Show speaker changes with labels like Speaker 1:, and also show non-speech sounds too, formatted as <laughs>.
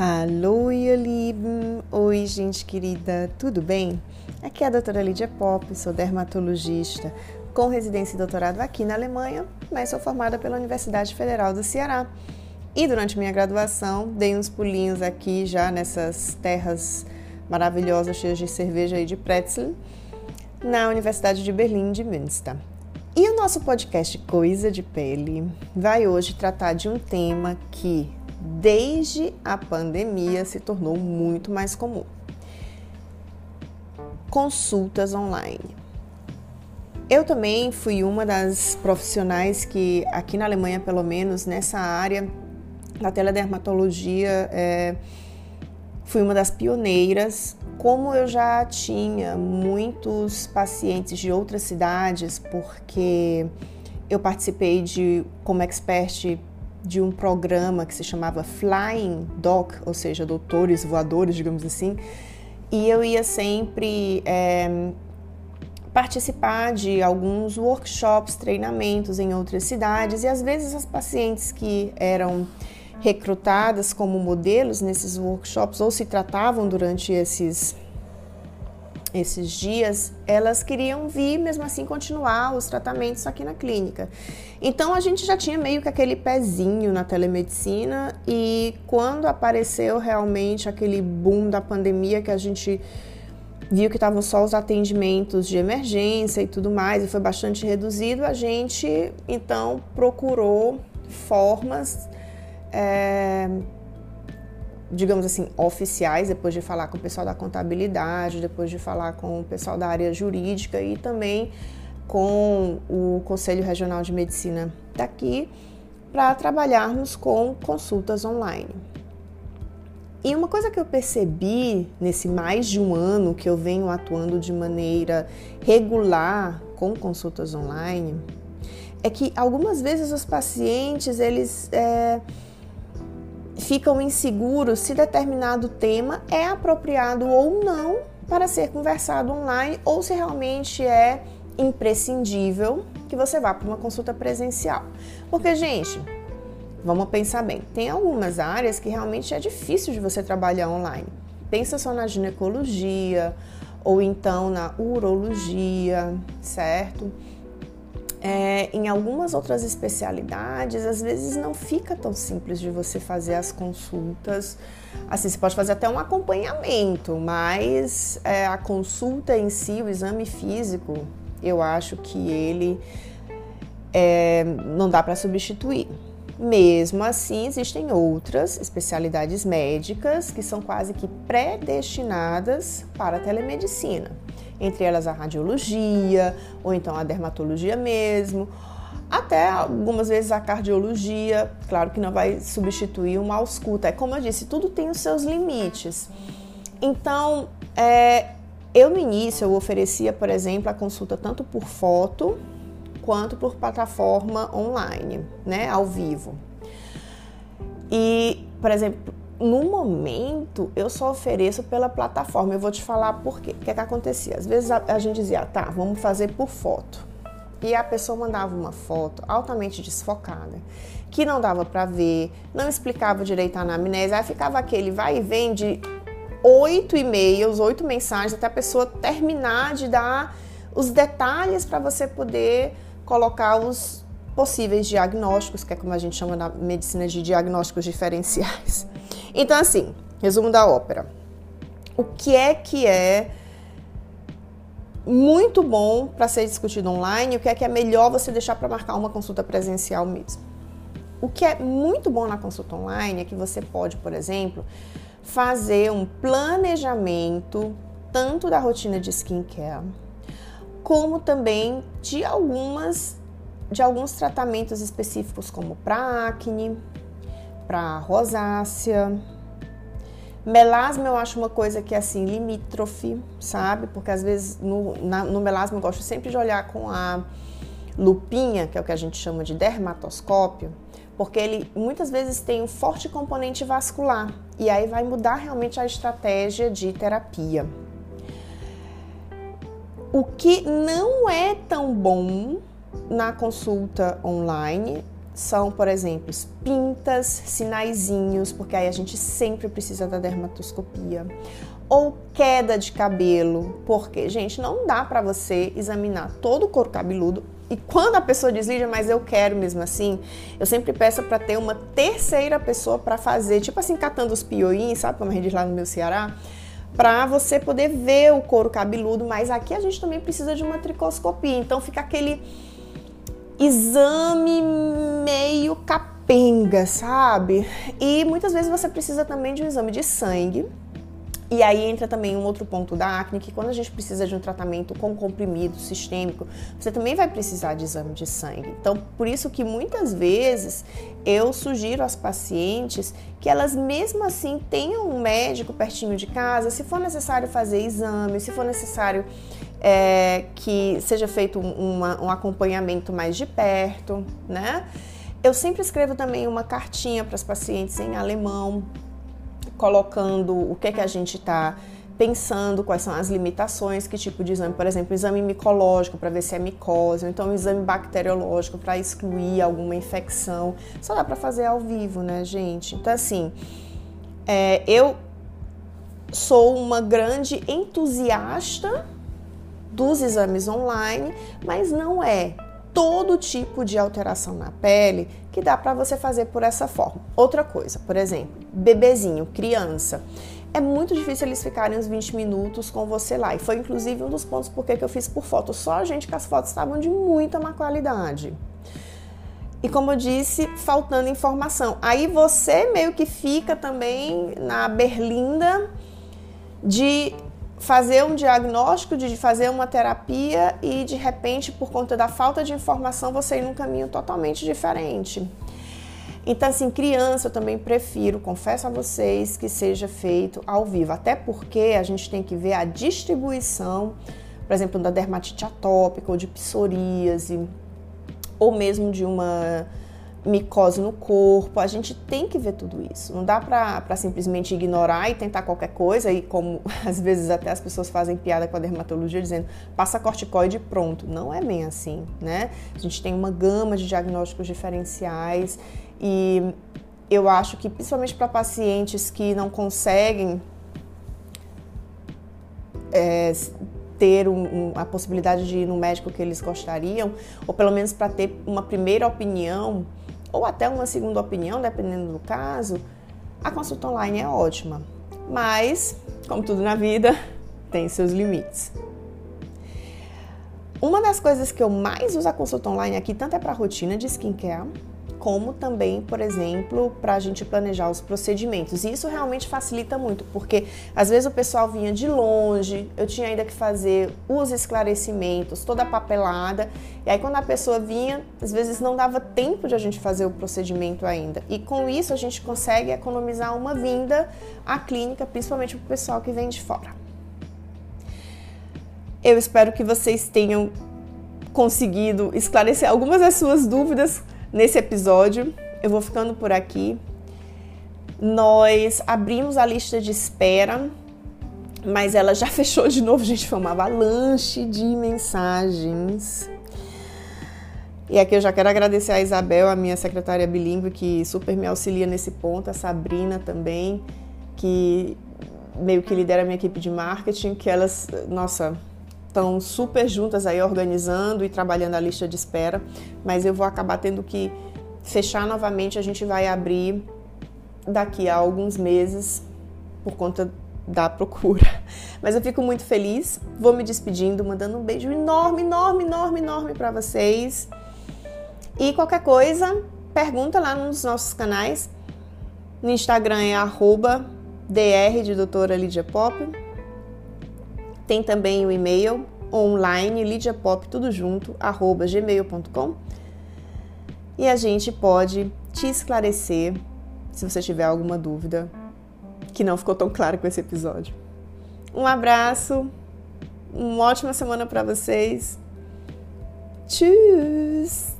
Speaker 1: Hallo, ihr Lieben! Oi, gente querida, tudo bem? Aqui é a doutora Lídia Pop, sou dermatologista com residência e doutorado aqui na Alemanha, mas sou formada pela Universidade Federal do Ceará. E durante minha graduação, dei uns pulinhos aqui já nessas terras maravilhosas, cheias de cerveja e de pretzel, na Universidade de Berlim de Münster. E o nosso podcast Coisa de Pele vai hoje tratar de um tema que desde a pandemia se tornou muito mais comum: consultas online. Eu também fui uma das profissionais que, aqui na Alemanha, pelo menos nessa área da teledermatologia, é, fui uma das pioneiras. Como eu já tinha muitos pacientes de outras cidades, porque eu participei de como expert de um programa que se chamava Flying Doc, ou seja, doutores voadores, digamos assim, e eu ia sempre é, participar de alguns workshops, treinamentos em outras cidades, e às vezes as pacientes que eram recrutadas como modelos nesses workshops ou se tratavam durante esses esses dias, elas queriam vir mesmo assim continuar os tratamentos aqui na clínica. Então a gente já tinha meio que aquele pezinho na telemedicina e quando apareceu realmente aquele boom da pandemia que a gente viu que estavam só os atendimentos de emergência e tudo mais e foi bastante reduzido, a gente então procurou formas é, digamos assim, oficiais, depois de falar com o pessoal da contabilidade, depois de falar com o pessoal da área jurídica e também com o Conselho Regional de Medicina daqui, para trabalharmos com consultas online. E uma coisa que eu percebi nesse mais de um ano que eu venho atuando de maneira regular com consultas online é que algumas vezes os pacientes eles é, ficam inseguros se determinado tema é apropriado ou não para ser conversado online ou se realmente é imprescindível que você vá para uma consulta presencial. Porque, gente, vamos pensar bem, tem algumas áreas que realmente é difícil de você trabalhar online. Pensa só na ginecologia ou então na urologia, certo? É, em algumas outras especialidades, às vezes não fica tão simples de você fazer as consultas. Assim, você pode fazer até um acompanhamento, mas é, a consulta em si, o exame físico, eu acho que ele é, não dá para substituir. Mesmo assim, existem outras especialidades médicas que são quase que predestinadas para a telemedicina entre elas a radiologia, ou então a dermatologia mesmo, até algumas vezes a cardiologia, claro que não vai substituir uma ausculta. É como eu disse, tudo tem os seus limites. Então, é, eu no início eu oferecia, por exemplo, a consulta tanto por foto quanto por plataforma online, né, ao vivo. E, por exemplo, no momento, eu só ofereço pela plataforma. Eu vou te falar por quê. O que, é que acontecia? Às vezes a, a gente dizia, tá, vamos fazer por foto. E a pessoa mandava uma foto altamente desfocada, que não dava para ver, não explicava direito a anamnese, aí ficava aquele vai e vem de oito e-mails, oito mensagens, até a pessoa terminar de dar os detalhes para você poder colocar os possíveis diagnósticos, que é como a gente chama na medicina de diagnósticos diferenciais. Então, assim, resumo da ópera. O que é que é muito bom para ser discutido online? O que é que é melhor você deixar para marcar uma consulta presencial mesmo? O que é muito bom na consulta online é que você pode, por exemplo, fazer um planejamento tanto da rotina de skincare, como também de algumas de alguns tratamentos específicos como para acne, para rosácea. Melasma eu acho uma coisa que é assim, limítrofe, sabe? Porque às vezes no, na, no melasma eu gosto sempre de olhar com a lupinha, que é o que a gente chama de dermatoscópio, porque ele muitas vezes tem um forte componente vascular e aí vai mudar realmente a estratégia de terapia. O que não é tão bom na consulta online são, por exemplo, pintas, sinaizinhos, porque aí a gente sempre precisa da dermatoscopia. Ou queda de cabelo, porque, gente, não dá para você examinar todo o couro cabeludo e quando a pessoa Lídia, mas eu quero mesmo assim, eu sempre peço para ter uma terceira pessoa para fazer, tipo assim, catando os pioins, sabe como a gente lá no meu Ceará? Para você poder ver o couro cabeludo, mas aqui a gente também precisa de uma tricoscopia, então fica aquele exame meio capenga, sabe? E muitas vezes você precisa também de um exame de sangue e aí entra também um outro ponto da acne, que quando a gente precisa de um tratamento com comprimido sistêmico, você também vai precisar de exame de sangue. Então, por isso que muitas vezes eu sugiro às pacientes que elas mesmo assim tenham um médico pertinho de casa, se for necessário fazer exame, se for necessário é, que seja feito uma, um acompanhamento mais de perto, né? Eu sempre escrevo também uma cartinha para as pacientes em alemão, colocando o que é que a gente está pensando, quais são as limitações, que tipo de exame, por exemplo, exame micológico para ver se é micose, ou então exame bacteriológico para excluir alguma infecção. Só dá para fazer ao vivo, né, gente? Então, assim, é, eu sou uma grande entusiasta dos exames online, mas não é todo tipo de alteração na pele que dá para você fazer por essa forma. Outra coisa, por exemplo, bebezinho, criança. É muito difícil eles ficarem uns 20 minutos com você lá. E foi inclusive um dos pontos porque que eu fiz por foto. Só, gente, que as fotos estavam de muita má qualidade. E como eu disse, faltando informação. Aí você meio que fica também na berlinda de fazer um diagnóstico, de fazer uma terapia e de repente, por conta da falta de informação, você ir num caminho totalmente diferente. Então, assim, criança eu também prefiro, confesso a vocês, que seja feito ao vivo, até porque a gente tem que ver a distribuição, por exemplo, da dermatite atópica ou de psoríase, ou mesmo de uma micose no corpo, a gente tem que ver tudo isso. Não dá para simplesmente ignorar e tentar qualquer coisa, e como <laughs> às vezes até as pessoas fazem piada com a dermatologia dizendo passa corticoide pronto. Não é bem assim, né? A gente tem uma gama de diagnósticos diferenciais e eu acho que principalmente para pacientes que não conseguem é, ter um, um, a possibilidade de ir no médico que eles gostariam, ou pelo menos para ter uma primeira opinião ou até uma segunda opinião, dependendo do caso, a consulta online é ótima. Mas, como tudo na vida, <laughs> tem seus limites. Uma das coisas que eu mais uso a consulta online aqui, tanto é para rotina de skincare, como também, por exemplo, para a gente planejar os procedimentos. E isso realmente facilita muito, porque às vezes o pessoal vinha de longe, eu tinha ainda que fazer os esclarecimentos, toda a papelada, e aí quando a pessoa vinha, às vezes não dava tempo de a gente fazer o procedimento ainda. E com isso a gente consegue economizar uma vinda à clínica, principalmente para o pessoal que vem de fora. Eu espero que vocês tenham conseguido esclarecer algumas das suas dúvidas nesse episódio. Eu vou ficando por aqui. Nós abrimos a lista de espera, mas ela já <laughs> fechou de novo, gente. Foi uma avalanche de mensagens. E aqui eu já quero agradecer a Isabel, a minha secretária bilíngue, que super me auxilia nesse ponto, a Sabrina também, que meio que lidera a minha equipe de marketing, que elas, nossa, estão super juntas aí organizando e trabalhando a lista de espera, mas eu vou acabar tendo que fechar novamente, a gente vai abrir daqui a alguns meses por conta da procura. <laughs> Mas eu fico muito feliz, vou me despedindo, mandando um beijo enorme, enorme, enorme, enorme para vocês. E qualquer coisa, pergunta lá nos nossos canais. No Instagram é arroba dr de doutora Lídia Pop tem também o e-mail online lidiapop tudo junto arroba gmail.com e a gente pode te esclarecer se você tiver alguma dúvida que não ficou tão claro com esse episódio. Um abraço, uma ótima semana para vocês. Tchau!